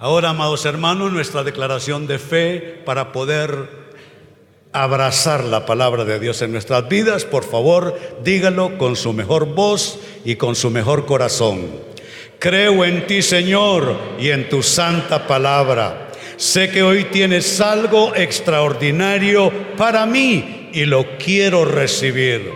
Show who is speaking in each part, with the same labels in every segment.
Speaker 1: Ahora, amados hermanos, nuestra declaración de fe para poder abrazar la palabra de Dios en nuestras vidas, por favor, dígalo con su mejor voz y con su mejor corazón. Creo en ti, Señor, y en tu santa palabra. Sé que hoy tienes algo extraordinario para mí y lo quiero recibir.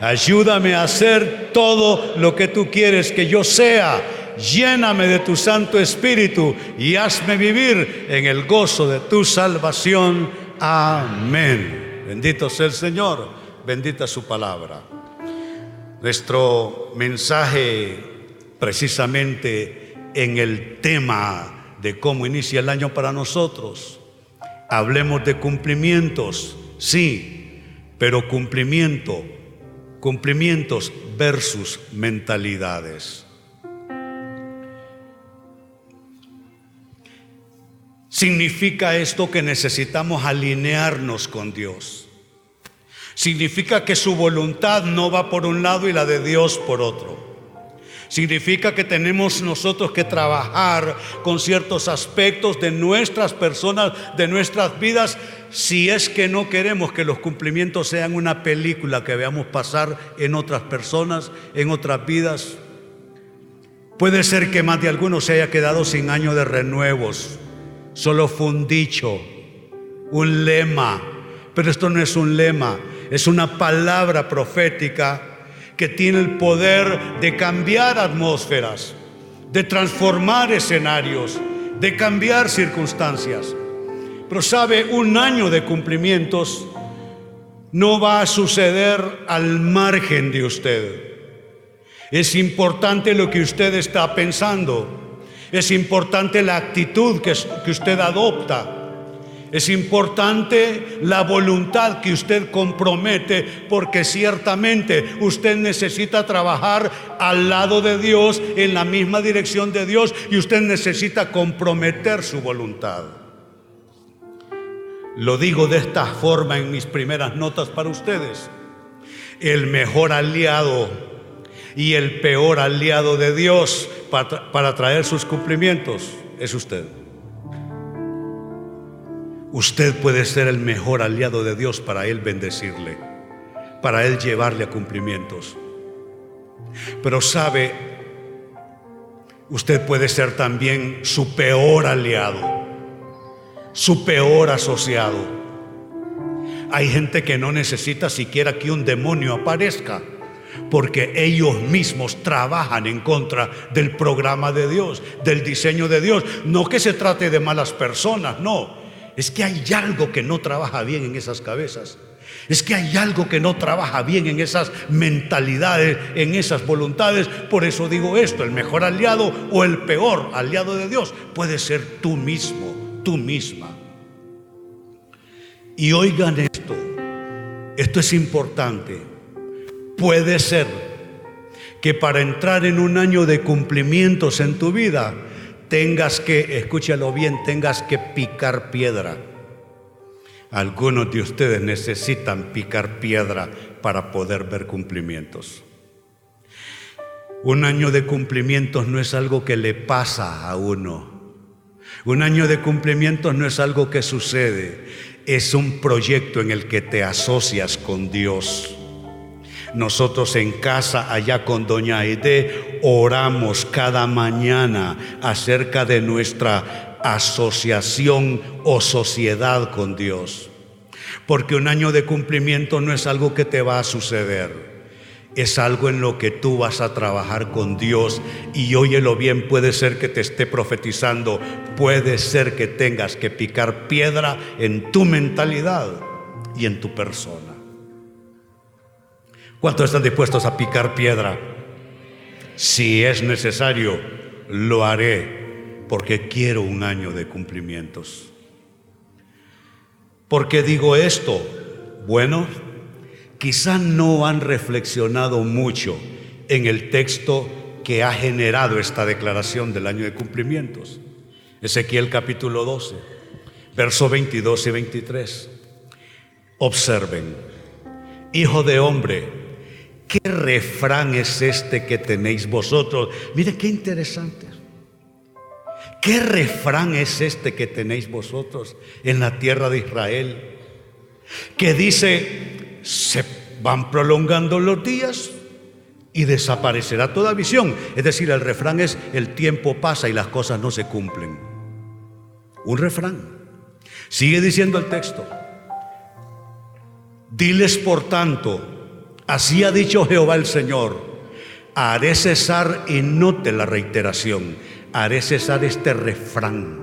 Speaker 1: Ayúdame a hacer todo lo que tú quieres que yo sea. Lléname de tu Santo Espíritu y hazme vivir en el gozo de tu salvación. Amén. Bendito sea el Señor, bendita su palabra. Nuestro mensaje precisamente en el tema de cómo inicia el año para nosotros. Hablemos de cumplimientos, sí, pero cumplimiento Cumplimientos versus mentalidades. Significa esto que necesitamos alinearnos con Dios. Significa que su voluntad no va por un lado y la de Dios por otro. Significa que tenemos nosotros que trabajar con ciertos aspectos de nuestras personas, de nuestras vidas, si es que no queremos que los cumplimientos sean una película que veamos pasar en otras personas, en otras vidas. Puede ser que más de algunos se haya quedado sin año de renuevos. Solo fue un dicho, un lema. Pero esto no es un lema, es una palabra profética que tiene el poder de cambiar atmósferas, de transformar escenarios, de cambiar circunstancias. Pero sabe, un año de cumplimientos no va a suceder al margen de usted. Es importante lo que usted está pensando. Es importante la actitud que, usted adopta. Es importante la voluntad que usted compromete porque ciertamente usted necesita trabajar al lado de Dios, en la misma dirección de Dios y usted necesita comprometer su voluntad. Lo digo de esta forma en mis primeras notas para ustedes. El mejor aliado y el peor aliado de Dios para, traer sus cumplimientos es usted. Usted puede ser el mejor aliado de Dios para Él bendecirle, para Él llevarle a cumplimientos. Pero sabe, usted puede ser también su peor aliado, su peor asociado. Hay gente que no necesita siquiera que un demonio aparezca, porque ellos mismos trabajan en contra del programa de Dios, del diseño de Dios. No que se trate de malas personas, no es que hay algo que no trabaja bien en esas cabezas. Es que hay algo que no trabaja bien en esas mentalidades, en esas voluntades. Por eso digo esto, el mejor aliado o el peor aliado de Dios puede ser tú mismo, tú misma. Y oigan esto, esto es importante. Puede ser que para entrar en un año de cumplimientos en tu vida, tengas que, escúchalo bien, tengas que picar piedra. Algunos de ustedes necesitan picar piedra para poder ver cumplimientos. Un año de cumplimientos no es algo que le pasa a uno. Un año de cumplimientos no es algo que sucede. Es un proyecto en el que te asocias con Dios. Nosotros en casa, allá con Doña Aide, oramos cada mañana acerca de nuestra asociación o sociedad con Dios. Porque un año de cumplimiento no es algo que te va a suceder. Es algo en lo que tú vas a trabajar con Dios y óyelo bien, puede ser que te esté profetizando, puede ser que tengas que picar piedra en tu mentalidad y en tu persona. ¿Cuántos están dispuestos a picar piedra? Si es necesario, lo haré porque quiero un año de cumplimientos. ¿Por qué digo esto? Bueno, quizá no han reflexionado mucho en el texto que ha generado esta declaración del año de cumplimientos. Ezequiel capítulo 12, verso 22 y 23. Observen, hijo de hombre, ¿Qué refrán es este que tenéis vosotros? Miren qué interesante. ¿Qué refrán es este que tenéis vosotros en la tierra de Israel? Que dice, se van prolongando los días y desaparecerá toda visión. Es decir, el refrán es, el tiempo pasa y las cosas no se cumplen. Un refrán. Sigue diciendo el texto. Diles por tanto, así ha dicho Jehová el Señor, haré cesar y note la reiteración haré cesar este refrán.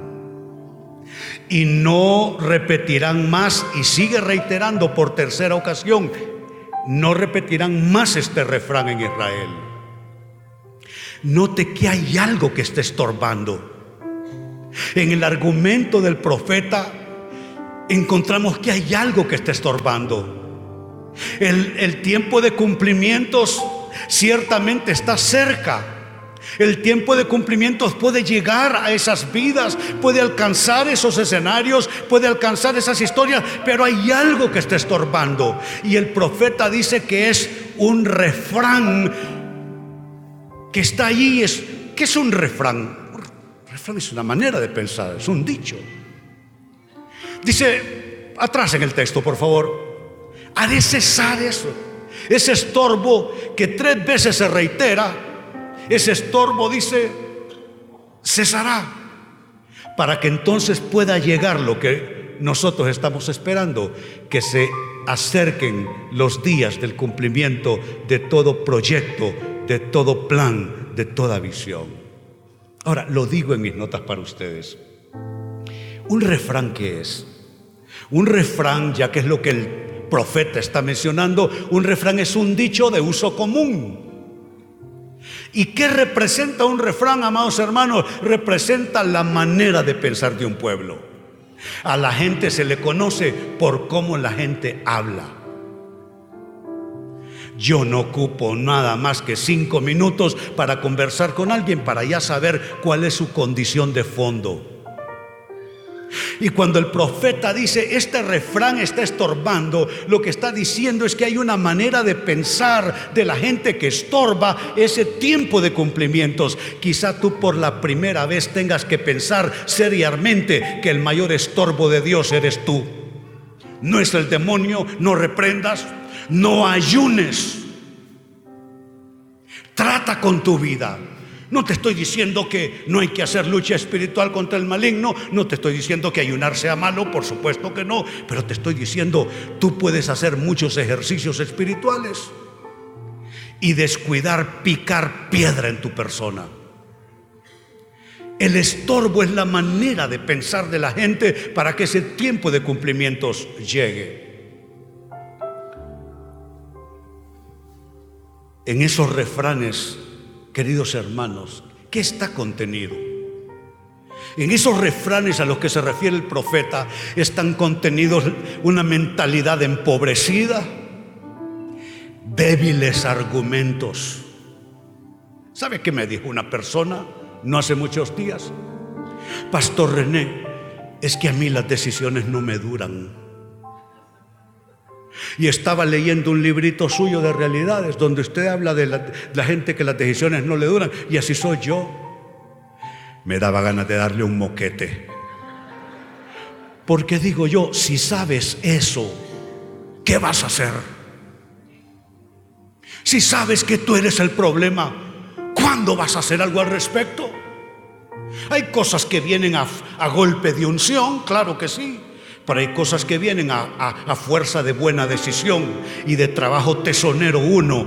Speaker 1: Y no repetirán más, y sigue reiterando por tercera ocasión, no repetirán más este refrán en Israel. Note que hay algo que está estorbando. En el argumento del profeta encontramos que hay algo que está estorbando. El, tiempo de cumplimientos ciertamente está cerca el tiempo de cumplimientos puede llegar a esas vidas, puede alcanzar esos escenarios, puede alcanzar esas historias, pero hay algo que está estorbando. Y el profeta dice que es un refrán que está allí. ¿Qué es un refrán? Un refrán es una manera de pensar, es un dicho. Dice, atrás en el texto, por favor, ha de cesar eso, ese estorbo que tres veces se reitera ese estorbo, dice, cesará, para que entonces pueda llegar lo que nosotros estamos esperando, que se acerquen los días del cumplimiento de todo proyecto, de todo plan, de toda visión. Ahora, lo digo en mis notas para ustedes. Un refrán que es, un refrán, ya que es lo que el profeta está mencionando, un refrán es un dicho de uso común. ¿Y qué representa un refrán, amados hermanos? Representa la manera de pensar de un pueblo. A la gente se le conoce por cómo la gente habla. Yo no ocupo nada más que cinco minutos para conversar con alguien para ya saber cuál es su condición de fondo. Y cuando el profeta dice, este refrán está estorbando, lo que está diciendo es que hay una manera de pensar de la gente que estorba ese tiempo de cumplimientos. Quizá tú por la primera vez tengas que pensar seriamente que el mayor estorbo de Dios eres tú. No es el demonio, no reprendas, no ayunes. Trata con tu vida. No te estoy diciendo que no hay que hacer lucha espiritual contra el maligno, no te estoy diciendo que ayunar sea malo, por supuesto que no, pero te estoy diciendo, tú puedes hacer muchos ejercicios espirituales y descuidar picar piedra en tu persona. El estorbo es la manera de pensar de la gente para que ese tiempo de cumplimientos llegue. En esos refranes queridos hermanos, ¿qué está contenido? En esos refranes a los que se refiere el profeta están contenidos una mentalidad empobrecida, débiles argumentos. ¿Sabe qué me dijo una persona no hace muchos días? Pastor René, es que a mí las decisiones no me duran. Y estaba leyendo un librito suyo de realidades donde usted habla de la, gente que las decisiones no le duran. Y así soy yo. Me daba ganas de darle un moquete. Porque digo yo, si sabes eso, ¿qué vas a hacer? Si sabes que tú eres el problema, ¿cuándo vas a hacer algo al respecto? Hay cosas que vienen a, a golpe de unción, claro que sí. Pero hay cosas que vienen a, fuerza de buena decisión y de trabajo tesonero uno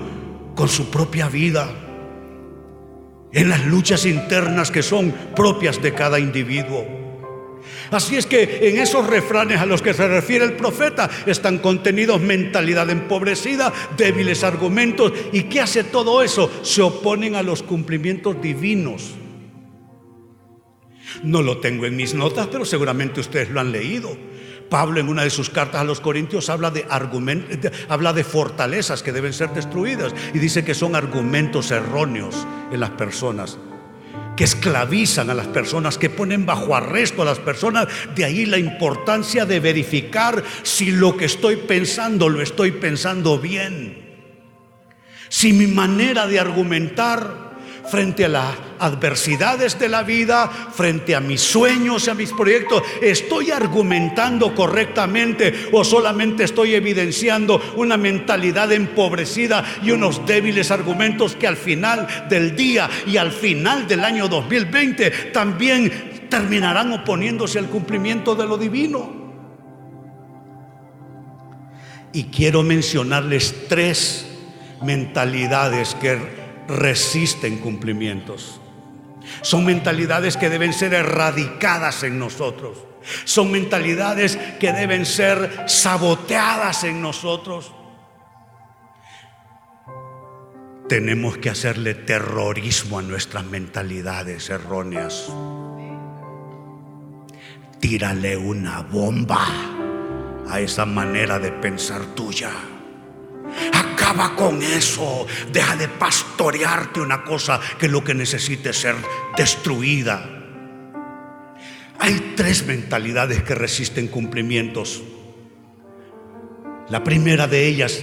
Speaker 1: con su propia vida. En las luchas internas que son propias de cada individuo. Así es que en esos refranes a los que se refiere el profeta están contenidos mentalidad empobrecida, débiles argumentos. ¿Y qué hace todo eso? Se oponen a los cumplimientos divinos. No lo tengo en mis notas, pero seguramente ustedes lo han leído. Pablo en una de sus cartas a los Corintios habla de, habla de fortalezas que deben ser destruidas y dice que son argumentos erróneos en las personas que esclavizan a las personas, que ponen bajo arresto a las personas. De ahí la importancia de verificar si lo que estoy pensando lo estoy pensando bien. Si mi manera de argumentar frente a las adversidades de la vida, frente a mis sueños y a mis proyectos, ¿estoy argumentando correctamente o solamente estoy evidenciando una mentalidad empobrecida y unos débiles argumentos que al final del día y al final del año 2020 también terminarán oponiéndose al cumplimiento de lo divino? Y quiero mencionarles tres mentalidades que resisten cumplimientos. Son mentalidades que deben ser erradicadas en nosotros. Son mentalidades que deben ser saboteadas en nosotros. Tenemos que hacerle terrorismo a nuestras mentalidades erróneas. Tírale una bomba a esa manera de pensar tuya. Acaba con eso. Deja de pastorearte una cosa que lo que necesite ser destruida. Hay tres mentalidades que resisten cumplimientos. La primera de ellas,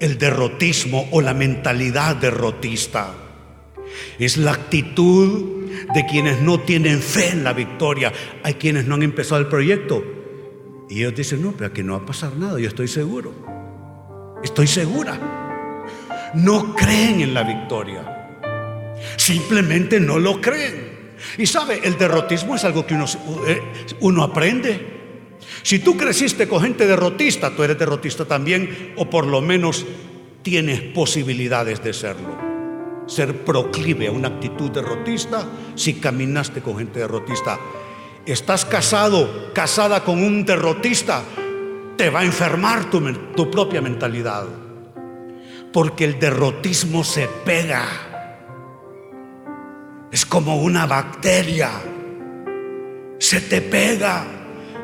Speaker 1: el derrotismo o la mentalidad derrotista. Es la actitud de quienes no tienen fe en la victoria. Hay quienes no han empezado el proyecto. Y ellos dicen, no, pero aquí no va a pasar nada, yo estoy seguro. Estoy segura. No creen en la victoria. Simplemente no lo creen. Y sabe, el derrotismo es algo que uno, eh, uno aprende. Si tú creciste con gente derrotista, tú eres derrotista también, o por lo menos tienes posibilidades de serlo. Ser proclive a una actitud derrotista si caminaste con gente derrotista. Estás casado, casada con un derrotista, te va a enfermar tu, propia mentalidad. Porque el derrotismo se pega. Es como una bacteria. Se te pega.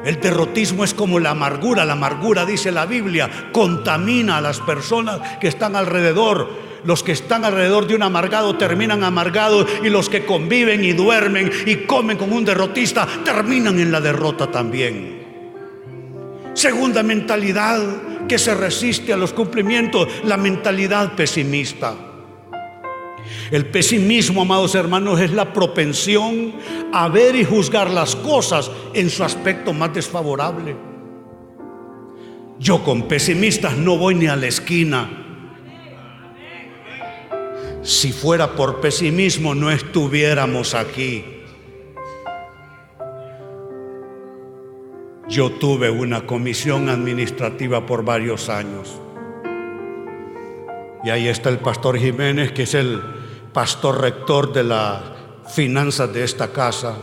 Speaker 1: El derrotismo es como la amargura. La amargura, dice la Biblia, contamina a las personas que están alrededor. Los que están alrededor de un amargado terminan amargados y los que conviven y duermen y comen con un derrotista terminan en la derrota también. Segunda mentalidad que se resiste a los cumplimientos, la mentalidad pesimista. El pesimismo, amados hermanos, es la propensión a ver y juzgar las cosas en su aspecto más desfavorable. Yo con pesimistas no voy ni a la esquina. Si fuera por pesimismo no estuviéramos aquí. Yo tuve una comisión administrativa por varios años. Y ahí está el pastor Jiménez, que es el pastor rector de las finanzas de esta casa.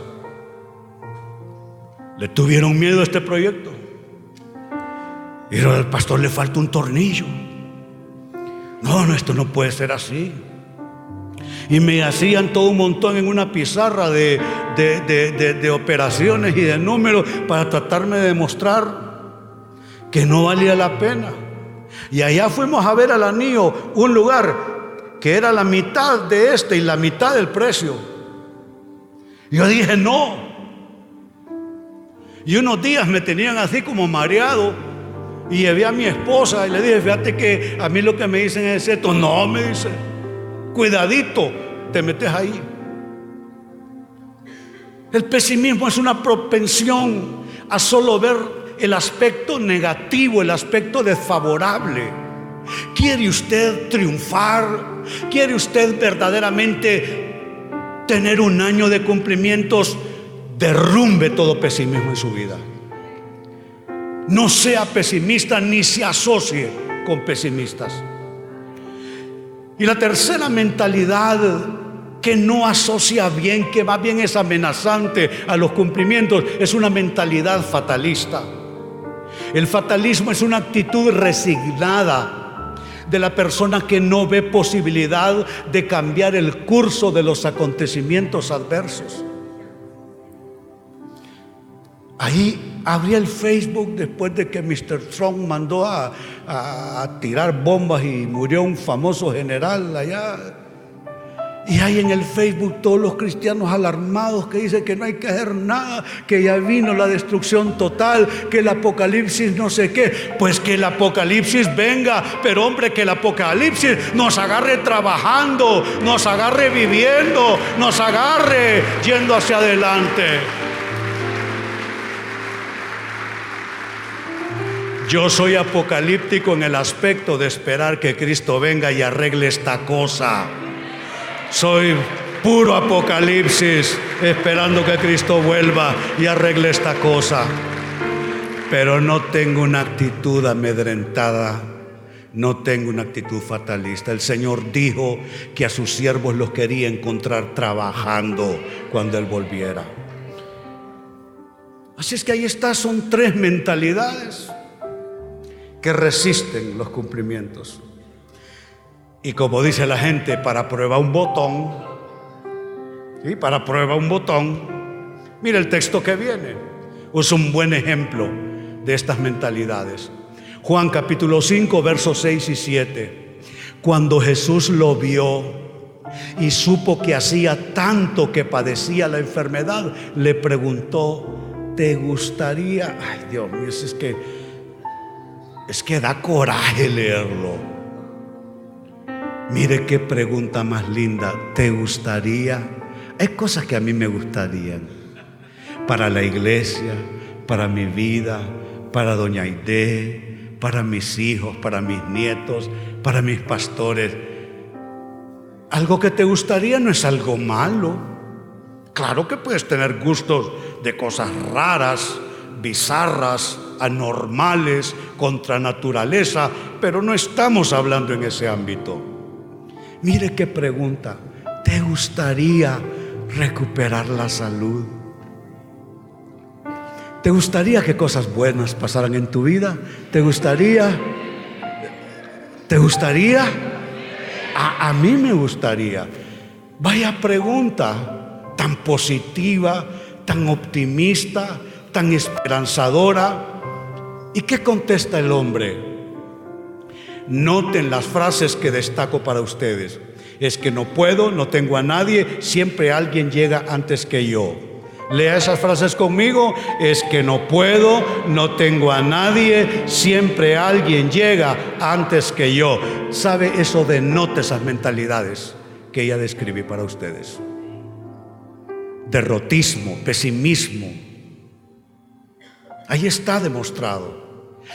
Speaker 1: Le tuvieron miedo a este proyecto. Y al pastor le falta un tornillo. No, no, esto no puede ser así. Y me hacían todo un montón en una pizarra de, de, operaciones y de números para tratarme de demostrar que no valía la pena. Y allá fuimos a ver al anillo, un lugar que era la mitad de este y la mitad del precio. Yo dije, no. Y unos días me tenían así como mareado. Y llevé a mi esposa y le dije, fíjate que a mí lo que me dicen es esto. No, me dice, cuidadito, te metes ahí. El pesimismo es una propensión a solo ver el aspecto negativo, el aspecto desfavorable. ¿Quiere usted triunfar? ¿Quiere usted verdaderamente tener un año de cumplimientos? Derrumbe todo pesimismo en su vida. No sea pesimista ni se asocie con pesimistas. Y la tercera mentalidad que no asocia bien, que va bien es amenazante a los cumplimientos, es una mentalidad fatalista. El fatalismo es una actitud resignada de la persona que no ve posibilidad de cambiar el curso de los acontecimientos adversos. Ahí abrí el Facebook después de que Mr. Trump mandó a, a tirar bombas y murió un famoso general allá Y hay en el Facebook todos los cristianos alarmados que dicen que no hay que hacer nada, que ya vino la destrucción total, que el apocalipsis no sé qué. Pues que el apocalipsis venga, pero hombre, que el apocalipsis nos agarre trabajando, nos agarre viviendo, nos agarre yendo hacia adelante. Yo soy apocalíptico en el aspecto de esperar que Cristo venga y arregle esta cosa. Soy puro apocalipsis esperando que Cristo vuelva y arregle esta cosa. Pero no tengo una actitud amedrentada, no tengo una actitud fatalista. El Señor dijo que a sus siervos los quería encontrar trabajando cuando Él volviera. Así es que ahí está, son tres mentalidades que resisten los cumplimientos. Y como dice la gente, para prueba un botón, ¿sí? para prueba un botón, mira el texto que viene. Es un buen ejemplo de estas mentalidades. Juan capítulo 5, versos 6 y 7. Cuando Jesús lo vio y supo que hacía tanto que padecía la enfermedad, le preguntó, ¿te gustaría? Ay Dios mío, es que, es que da coraje leerlo. Mire qué pregunta más linda. ¿Te gustaría? Hay cosas que a mí me gustarían. Para la iglesia, para mi vida, para Doña Aide, para mis hijos, para mis nietos, para mis pastores. Algo que te gustaría no es algo malo. Claro que puedes tener gustos de cosas raras, bizarras, anormales, contra naturaleza, pero no estamos hablando en ese ámbito. Mire qué pregunta. ¿Te gustaría recuperar la salud? ¿Te gustaría que cosas buenas pasaran en tu vida? ¿Te gustaría? ¿Te gustaría? A, a mí me gustaría. Vaya pregunta tan positiva, tan optimista, tan esperanzadora. ¿Y qué contesta el hombre? Noten las frases que destaco para ustedes. Es que no puedo, no tengo a nadie, siempre alguien llega antes que yo. Lea esas frases conmigo. Es que no puedo, no tengo a nadie, siempre alguien llega antes que yo. ¿Sabe? Eso denota esas mentalidades que ella describí para ustedes. Derrotismo, pesimismo. Ahí está demostrado.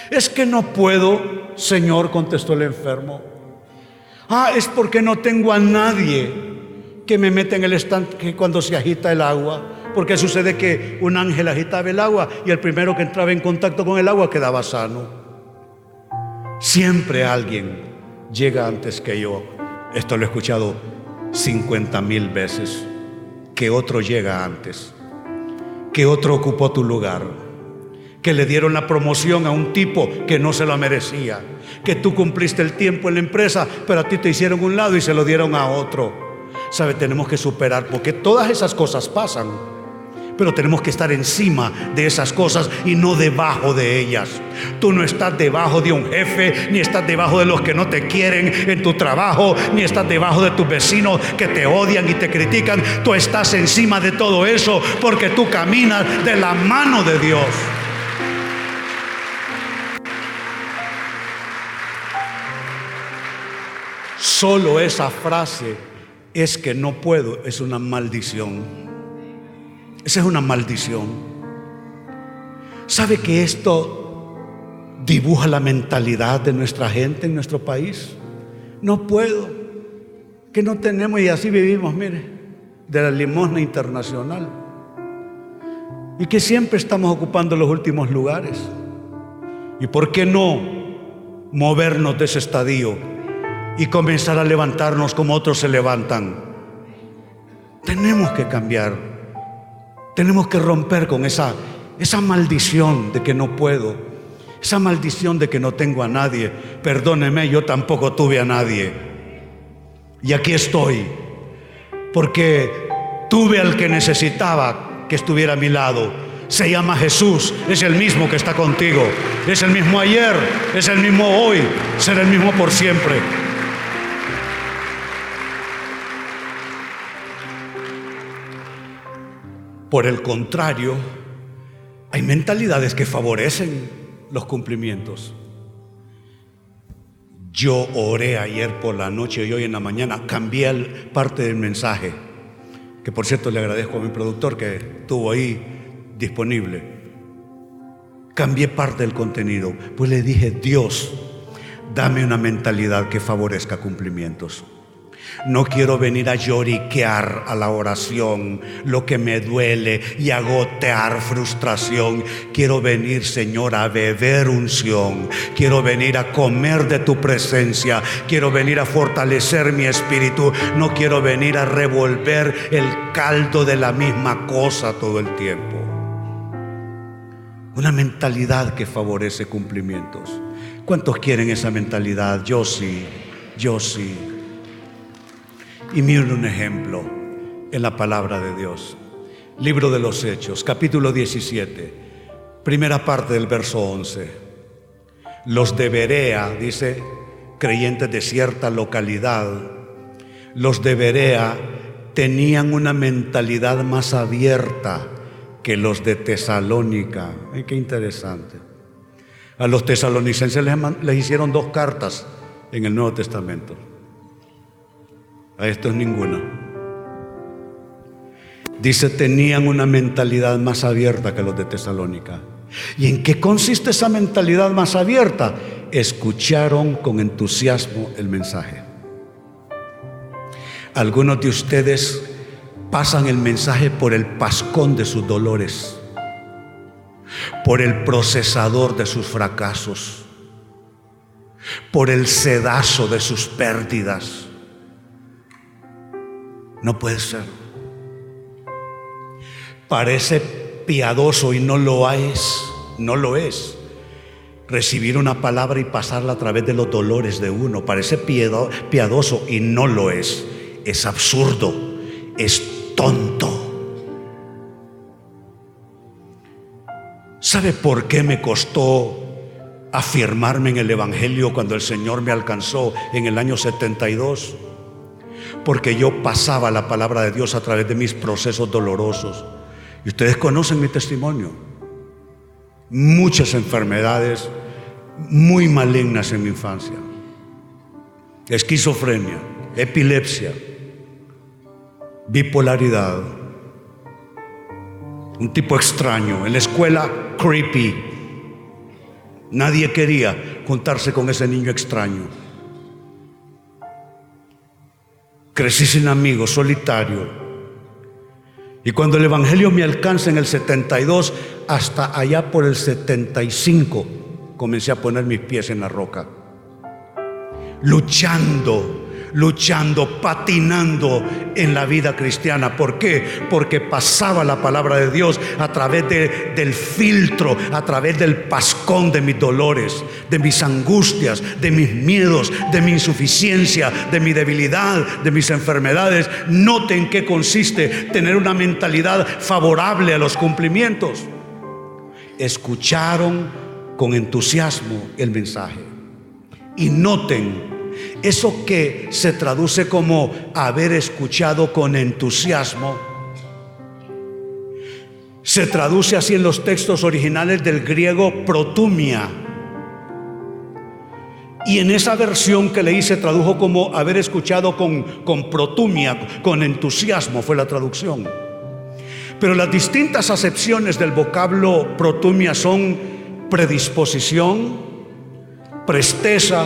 Speaker 1: Es que no puedo, Señor, contestó el enfermo. Ah, es porque no tengo a nadie que me meta en el estanque cuando se agita el agua. Porque sucede que un ángel agitaba el agua y el primero que entraba en contacto con el agua quedaba sano. Siempre alguien llega antes que yo. Esto lo he escuchado 50 mil veces. Que otro llega antes. Que otro ocupó tu lugar que le dieron la promoción a un tipo que no se lo merecía, que tú cumpliste el tiempo en la empresa, pero a ti te hicieron un lado y se lo dieron a otro. ¿Sabe? Tenemos que superar, porque todas esas cosas pasan, pero tenemos que estar encima de esas cosas y no debajo de ellas. Tú no estás debajo de un jefe, ni estás debajo de los que no te quieren en tu trabajo, ni estás debajo de tus vecinos que te odian y te critican. Tú estás encima de todo eso porque tú caminas de la mano de Dios. Solo esa frase es que no puedo, es una maldición. Esa es una maldición. ¿Sabe que esto dibuja la mentalidad de nuestra gente en nuestro país? No puedo, que no tenemos y así vivimos, mire, de la limosna internacional. Y que siempre estamos ocupando los últimos lugares. ¿Y por qué no movernos de ese estadio? Y comenzar a levantarnos como otros se levantan. Tenemos que cambiar. Tenemos que romper con esa, esa maldición de que no puedo. Esa maldición de que no tengo a nadie. Perdóneme, yo tampoco tuve a nadie. Y aquí estoy. Porque tuve al que necesitaba que estuviera a mi lado. Se llama Jesús. Es el mismo que está contigo. Es el mismo ayer. Es el mismo hoy. Será el mismo por siempre. Por el contrario, hay mentalidades que favorecen los cumplimientos. Yo oré ayer por la noche y hoy en la mañana cambié parte del mensaje, que por cierto le agradezco a mi productor que estuvo ahí disponible. Cambié parte del contenido, pues le dije, Dios, dame una mentalidad que favorezca cumplimientos. No quiero venir a lloriquear a la oración lo que me duele y a gotear frustración. Quiero venir, Señor, a beber unción. Quiero venir a comer de tu presencia. Quiero venir a fortalecer mi espíritu. No quiero venir a revolver el caldo de la misma cosa todo el tiempo. Una mentalidad que favorece cumplimientos. ¿Cuántos quieren esa mentalidad? Yo sí, yo sí. Y miren un ejemplo en la palabra de Dios. Libro de los Hechos, capítulo 17, primera parte del verso 11. Los de Berea, dice, creyentes de cierta localidad, los de Berea tenían una mentalidad más abierta que los de Tesalónica. Ay, qué interesante. A los tesalonicenses les, les hicieron dos cartas en el Nuevo Testamento. A estos ninguna. Dice, tenían una mentalidad más abierta que los de Tesalónica. ¿Y en qué consiste esa mentalidad más abierta? Escucharon con entusiasmo el mensaje. Algunos de ustedes pasan el mensaje por el pascón de sus dolores, por el procesador de sus fracasos, por el sedazo de sus pérdidas no puede ser. Parece piadoso y no lo es, no lo es. Recibir una palabra y pasarla a través de los dolores de uno. Parece piadoso y no lo es. Es absurdo, es tonto. ¿Sabe por qué me costó afirmarme en el Evangelio cuando el Señor me alcanzó en el año 72? Porque yo pasaba la palabra de Dios a través de mis procesos dolorosos. Y ustedes conocen mi testimonio. Muchas enfermedades muy malignas en mi infancia. Esquizofrenia, epilepsia, bipolaridad. Un tipo extraño. En la escuela, creepy. Nadie quería juntarse con ese niño extraño. Crecí sin amigos, solitario. Y cuando el Evangelio me alcanza en el 72, hasta allá por el 75, comencé a poner mis pies en la roca. Luchando luchando, patinando en la vida cristiana. ¿Por qué? Porque pasaba la palabra de Dios a través del filtro, a través del pascón de mis dolores, de mis angustias, de mis miedos, de mi insuficiencia, de mi debilidad, de mis enfermedades. Noten qué consiste tener una mentalidad favorable a los cumplimientos. Escucharon con entusiasmo el mensaje. Y noten eso que se traduce como haber escuchado con entusiasmo, se traduce así en los textos originales del griego protumia. Y en esa versión que leí se tradujo como haber escuchado con, con protumia, con entusiasmo, fue la traducción. Pero las distintas acepciones del vocablo protumia son predisposición, presteza,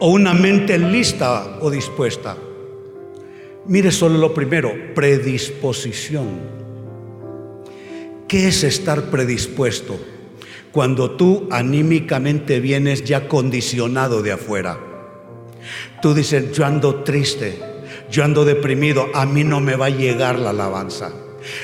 Speaker 1: o una mente lista o dispuesta. Mire solo lo primero, predisposición. ¿Qué es estar predispuesto? Cuando tú anímicamente vienes ya condicionado de afuera. Tú dices, yo ando triste, yo ando deprimido, a mí no me va a llegar la alabanza.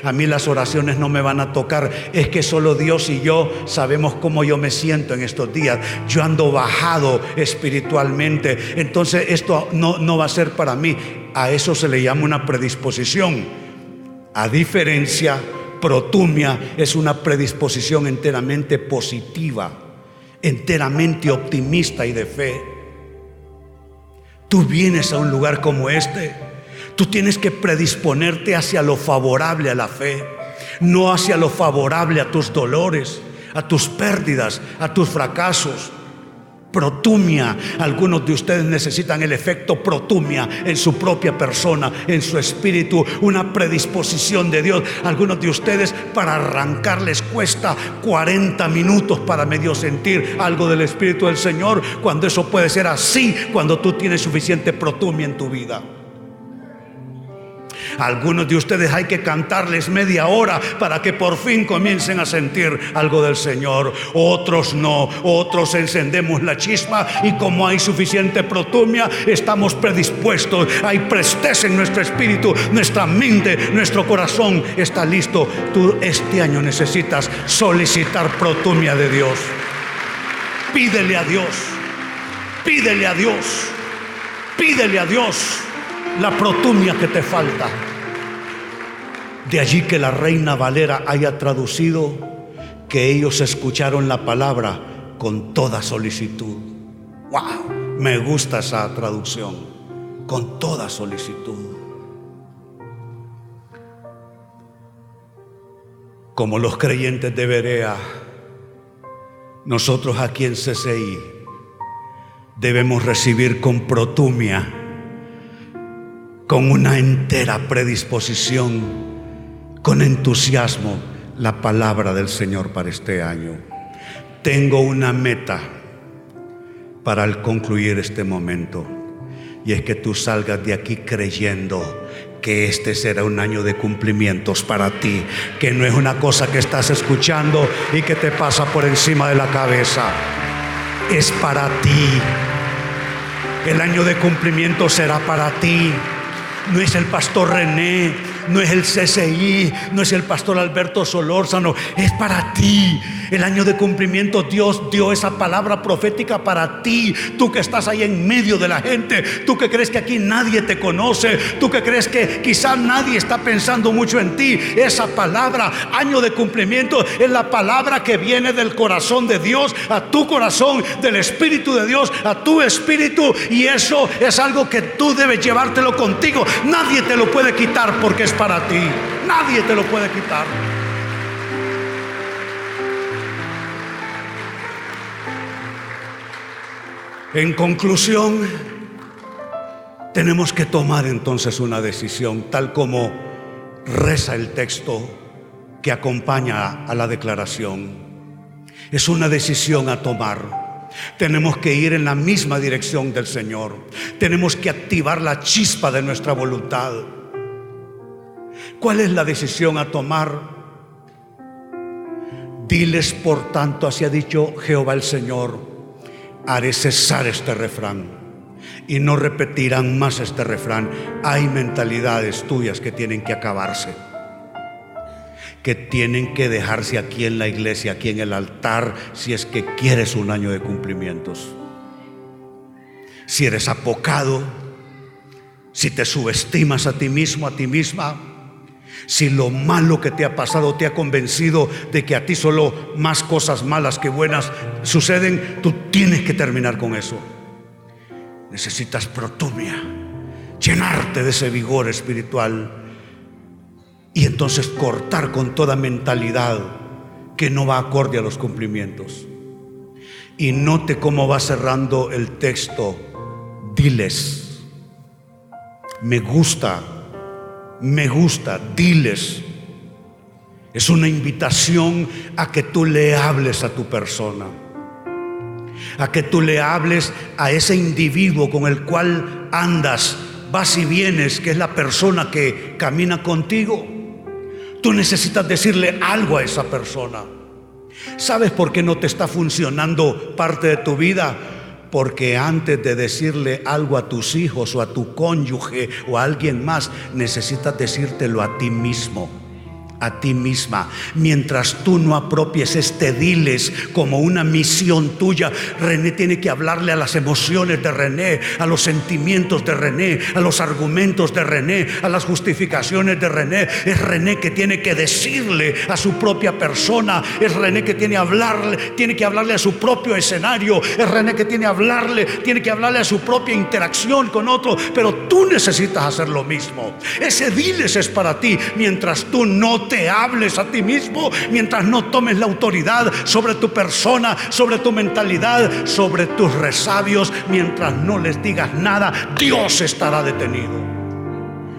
Speaker 1: A mí las oraciones no me van a tocar. Es que solo Dios y yo sabemos cómo yo me siento en estos días. Yo ando bajado espiritualmente. Entonces esto no, no va a ser para mí. A eso se le llama una predisposición. A diferencia, protumia es una predisposición enteramente positiva, enteramente optimista y de fe. Tú vienes a un lugar como este Tú tienes que predisponerte hacia lo favorable a la fe, no hacia lo favorable a tus dolores, a tus pérdidas, a tus fracasos protumia. Algunos de ustedes necesitan el efecto protumia en su propia persona, en su espíritu, una predisposición de Dios. Algunos de ustedes para arrancar les cuesta 40 minutos para medio sentir algo del Espíritu del Señor, cuando eso puede ser así, cuando tú tienes suficiente protumia en tu vida. Algunos de ustedes hay que cantarles media hora para que por fin comiencen a sentir algo del Señor. Otros no, otros encendemos la chispa y como hay suficiente protumia, estamos predispuestos. Hay presteza en nuestro espíritu, nuestra mente, nuestro corazón está listo. Tú este año necesitas solicitar protumia de Dios. Pídele a Dios, pídele a Dios, pídele a Dios la protumia que te falta. De allí que la reina Valera haya traducido que ellos escucharon la palabra con toda solicitud. ¡Wow! Me gusta esa traducción. Con toda solicitud. Como los creyentes de Berea, nosotros aquí en CCI debemos recibir con protumia con una entera predisposición, con entusiasmo, la palabra del Señor para este año. Tengo una meta para al concluir este momento y es que tú salgas de aquí creyendo que este será un año de cumplimientos para ti, que no es una cosa que estás escuchando y que te pasa por encima de la cabeza, es para ti. El año de cumplimiento será para ti no es el pastor René, no es el CCI, no es el pastor Alberto Solórzano, es para ti. El año de cumplimiento Dios dio esa palabra profética para ti. Tú que estás ahí en medio de la gente, tú que crees que aquí nadie te conoce, tú que crees que quizá nadie está pensando mucho en ti. Esa palabra, año de cumplimiento, es la palabra que viene del corazón de Dios a tu corazón, del Espíritu de Dios a tu espíritu. Y eso es algo que tú debes llevártelo contigo. Nadie te lo puede quitar porque es para ti. Nadie te lo puede quitar. En conclusión, tenemos que tomar entonces una decisión, tal como reza el texto que acompaña a la declaración. Es una decisión a tomar. Tenemos que ir en la misma dirección del Señor. Tenemos que activar la chispa de nuestra voluntad. ¿Cuál es la decisión a tomar? Diles, por tanto, así ha dicho Jehová el Señor haré cesar este refrán y no repetirán más este refrán. Hay mentalidades tuyas que tienen que acabarse, que tienen que dejarse aquí en la iglesia, aquí en el altar, si es que quieres un año de cumplimientos. Si eres apocado, si te subestimas a ti mismo, a ti misma, si lo malo que te ha pasado te ha convencido de que a ti solo más cosas malas que buenas suceden, tú tienes que terminar con eso. Necesitas protumia, llenarte de ese vigor espiritual y entonces cortar con toda mentalidad que no va acorde a los cumplimientos. Y note cómo va cerrando el texto. Diles, me gusta me gusta, diles. Es una invitación a que tú le hables a tu persona, a que tú le hables a ese individuo con el cual andas, vas y vienes, que es la persona que camina contigo. Tú necesitas decirle algo a esa persona. ¿Sabes por qué no te está funcionando parte de tu vida? Porque antes de decirle algo a tus hijos o a tu cónyuge o a alguien más, necesitas decírtelo a ti mismo. A ti misma. Mientras tú no apropies este diles como una misión tuya, René tiene que hablarle a las emociones de René, a los sentimientos de René, a los argumentos de René, a las justificaciones de René. Es René que tiene que decirle a su propia persona, es René que tiene, hablarle, tiene que hablarle a su propio escenario, es René que tiene, hablarle, tiene que hablarle a su propia interacción con otro, pero tú necesitas hacer lo mismo. Ese diles es para ti mientras tú no te hables a ti mismo, mientras no tomes la autoridad sobre tu persona, sobre tu mentalidad, sobre tus resabios, mientras no les digas nada, Dios estará detenido.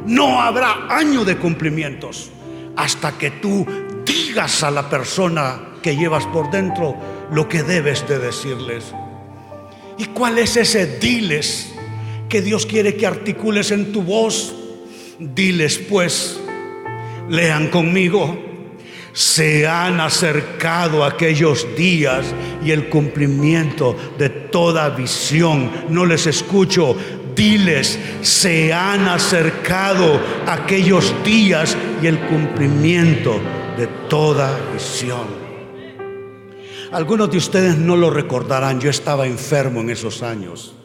Speaker 1: No habrá año de cumplimientos hasta que tú digas a la persona que llevas por dentro lo que debes de decirles. ¿Y cuál es ese diles que Dios quiere que articules en tu voz? Diles pues, Lean conmigo. Se han acercado aquellos días y el cumplimiento de toda visión. No les escucho. Diles, se han acercado aquellos días y el cumplimiento de toda visión. Algunos de ustedes no lo recordarán, yo estaba enfermo en esos años.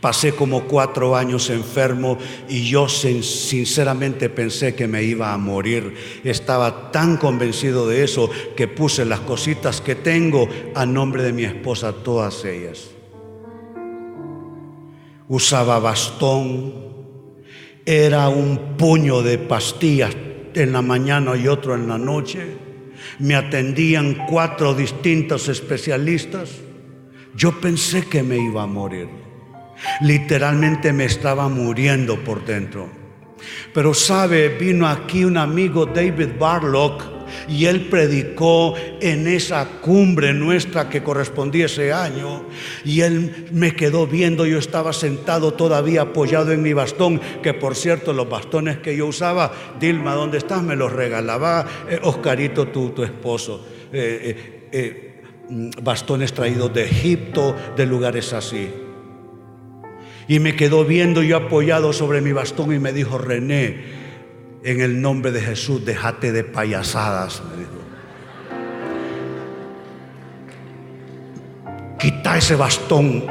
Speaker 1: Pasé como cuatro años enfermo y yo sinceramente pensé que me iba a morir. Estaba tan convencido de eso que puse las cositas que tengo a nombre de mi esposa, todas ellas. Usaba bastón, era un puño de pastillas en la mañana y otro en la noche. Me atendían cuatro distintos especialistas. Yo pensé que me iba a morir. Literalmente me estaba muriendo por dentro. Pero sabe, vino aquí un amigo David Barlock y él predicó en esa cumbre nuestra que correspondía ese año y él me quedó viendo, yo estaba sentado todavía apoyado en mi bastón, que por cierto los bastones que yo usaba, Dilma, ¿dónde estás? Me los regalaba eh, Oscarito, tu, tu esposo. Eh, eh, mm, bastones traídos de Egipto, de lugares así. Y me quedó viendo yo apoyado sobre mi bastón y me dijo, René, en el nombre de Jesús, déjate de payasadas, me dijo. Quita ese bastón,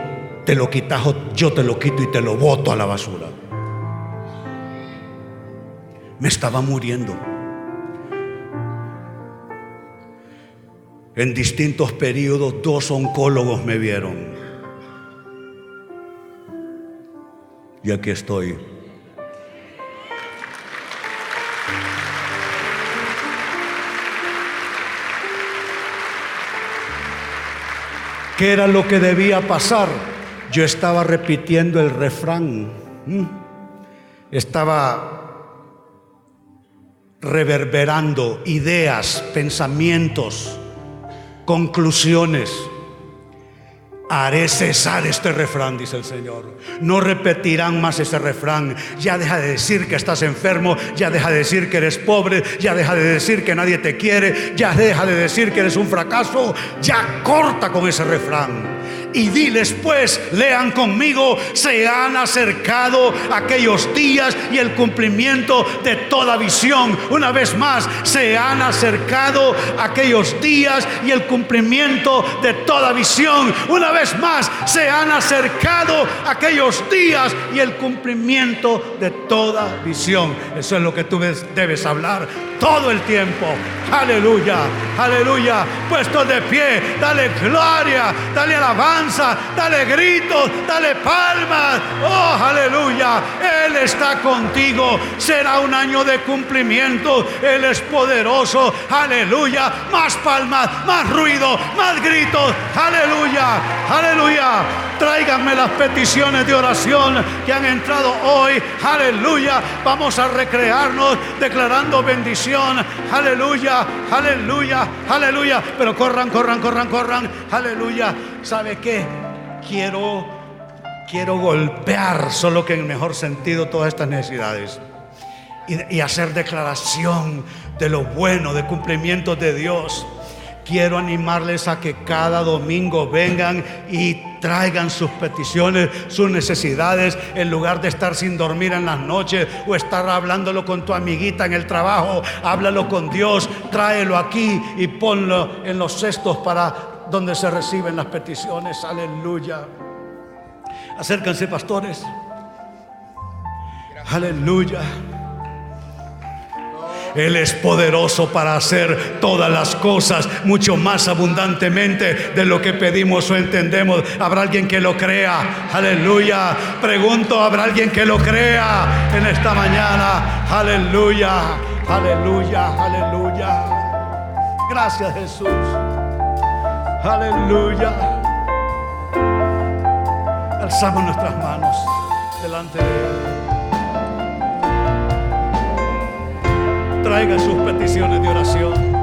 Speaker 1: te lo quitas, yo te lo quito y te lo boto a la basura. Me estaba muriendo. En distintos periodos, dos oncólogos me vieron. Y aquí estoy. ¿Qué era lo que debía pasar? Yo estaba repitiendo el refrán. Estaba reverberando ideas, pensamientos, conclusiones. Haré cesar este refrán, dice el Señor. No repetirán más ese refrán. Ya deja de decir que estás enfermo, ya deja de decir que eres pobre, ya deja de decir que nadie te quiere, ya deja de decir que eres un fracaso. Ya corta con ese refrán y diles pues, lean conmigo, se han acercado aquellos días y el cumplimiento de toda visión. Una vez más, se han acercado aquellos días y el cumplimiento de toda visión. Una vez más, se han acercado aquellos días y el cumplimiento de toda visión. Eso es lo que tú debes hablar todo el tiempo. Aleluya, aleluya. Puesto de pie, dale gloria, dale alabanza, dale gritos, dale palmas. Oh, aleluya. Él está contigo. Será un año de cumplimiento. Él es poderoso. Aleluya. Más palmas, más ruido, más gritos. Aleluya, aleluya. Tráiganme las peticiones de oración que han entrado hoy. Aleluya. Vamos a recrearnos declarando bendición. Aleluya, aleluya, aleluya. Pero corran, corran, corran, corran. Aleluya. ¿Sabe qué? Quiero, quiero golpear, solo que en el mejor sentido, todas estas necesidades. Y, y hacer declaración de lo bueno, de cumplimiento de Dios quiero animarles a que cada domingo vengan y traigan sus peticiones, sus necesidades, en lugar de estar sin dormir en las noches o estar hablándolo con tu amiguita en el trabajo, háblalo con Dios, tráelo aquí y ponlo en los cestos para donde se reciben las peticiones. Aleluya. Acércanse, pastores. Aleluya. Él es poderoso para hacer todas las cosas mucho más abundantemente de lo que pedimos o entendemos. ¿Habrá alguien que lo crea? Aleluya. Pregunto, ¿habrá alguien que lo crea en esta mañana? Aleluya, aleluya, aleluya. Gracias Jesús. Aleluya. Alzamos nuestras manos delante de Él. Traiga sus peticiones de oración.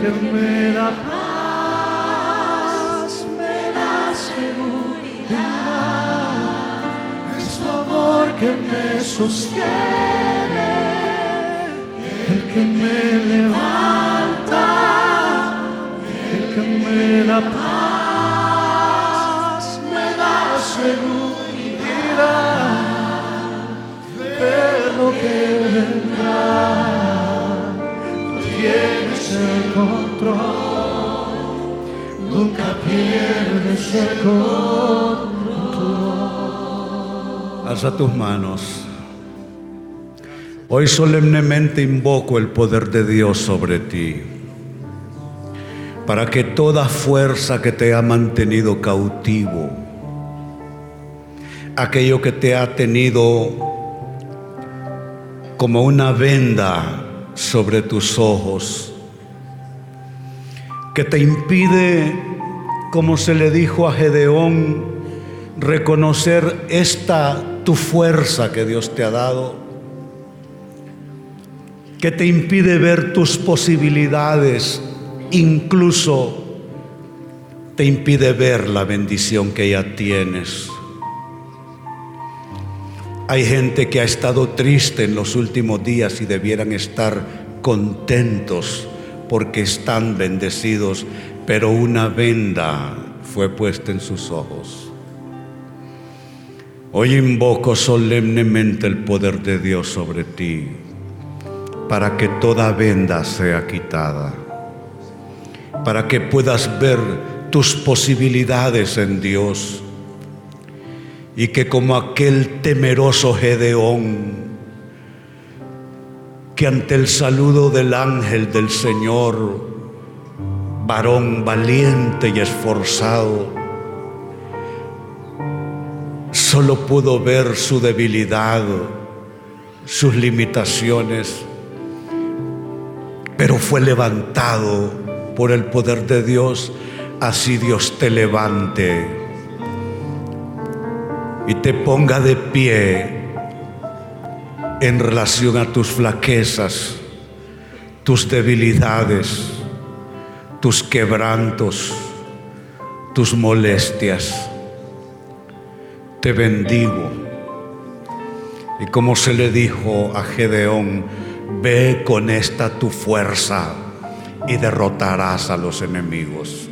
Speaker 2: Que me da paz, me da seguridad. Es tu amor que me sostiene, el que me levanta, el que me da paz, me da seguridad de lo que vendrá. El control, nunca pierdes el control.
Speaker 1: Alza tus manos. Hoy solemnemente invoco el poder de Dios sobre ti. para que toda fuerza que te ha mantenido cautivo, aquello que te ha tenido como una venda sobre tus ojos, que te impide, como se le dijo a Gedeón, reconocer esta tu fuerza que Dios te ha dado, que te impide ver tus posibilidades, incluso te impide ver la bendición que ya tienes. Hay gente que ha estado triste en los últimos días y debieran estar contentos porque están bendecidos, pero una venda fue puesta en sus ojos. Hoy invoco solemnemente el poder de Dios sobre ti para que toda venda sea quitada, para que puedas ver tus posibilidades en Dios y que como aquel temeroso Gedeón, que ante el saludo del ángel del Señor, varón valiente y esforzado, solo pudo ver su debilidad, sus limitaciones, pero fue levantado por el poder de Dios, así Dios te levante y te ponga de pie en relación a tus flaquezas, tus debilidades, tus quebrantos, tus molestias. Te bendigo. Y como se le dijo a Gedeón, ve con esta tu fuerza y derrotarás a los enemigos.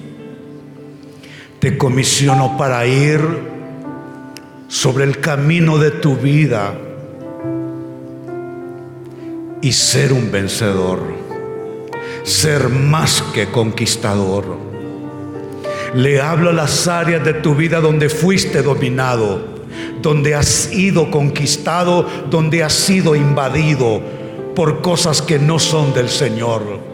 Speaker 1: Te comisiono para ir sobre el camino de tu vida y ser un vencedor, ser más que conquistador. Le hablo a las áreas de tu vida donde fuiste dominado, donde has sido conquistado, donde has sido invadido por cosas que no son del Señor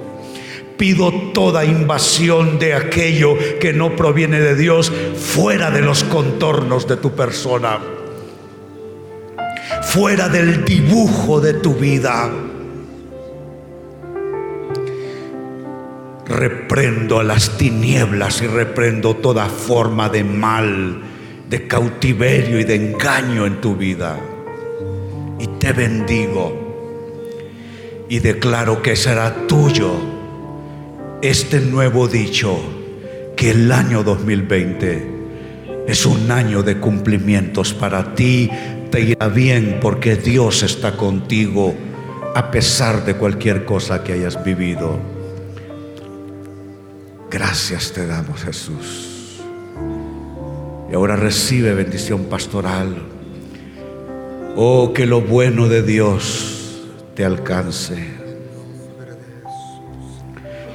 Speaker 1: pido toda invasión de aquello que no proviene de Dios fuera de los contornos de tu persona, fuera del dibujo de tu vida. Reprendo a las tinieblas y reprendo toda forma de mal, de cautiverio y de engaño en tu vida. Y te bendigo y declaro que será tuyo este nuevo dicho, que el año 2020 es un año de cumplimientos para ti, te irá bien porque Dios está contigo a pesar de cualquier cosa que hayas vivido. Gracias te damos Jesús. Y ahora recibe bendición pastoral. Oh, que lo bueno de Dios te alcance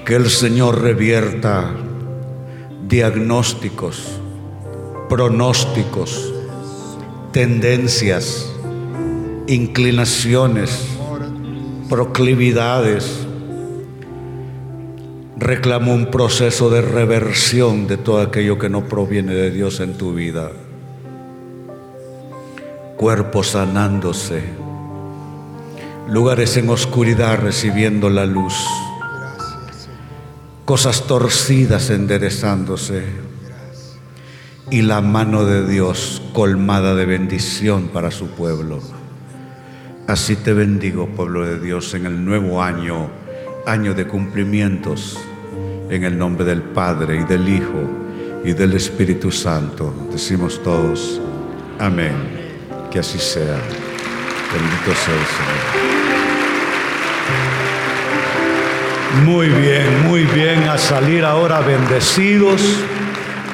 Speaker 1: que el Señor revierta diagnósticos, pronósticos, tendencias, inclinaciones, proclividades. Reclamo un proceso de reversión de todo aquello que no proviene de Dios en tu vida. Cuerpo sanándose, lugares en oscuridad recibiendo la luz cosas torcidas enderezándose y la mano de Dios colmada de bendición para su pueblo. Así te bendigo, pueblo de Dios, en el nuevo año, año de cumplimientos, en el nombre del Padre y del Hijo y del Espíritu Santo. Decimos todos, amén. Que así sea. Bendito sea el Señor. Muy bien, muy bien. A salir ahora bendecidos.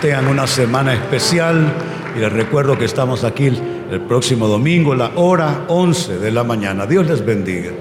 Speaker 1: Tengan una semana especial. Y les recuerdo que estamos aquí el próximo domingo, la hora 11 de la mañana. Dios les bendiga.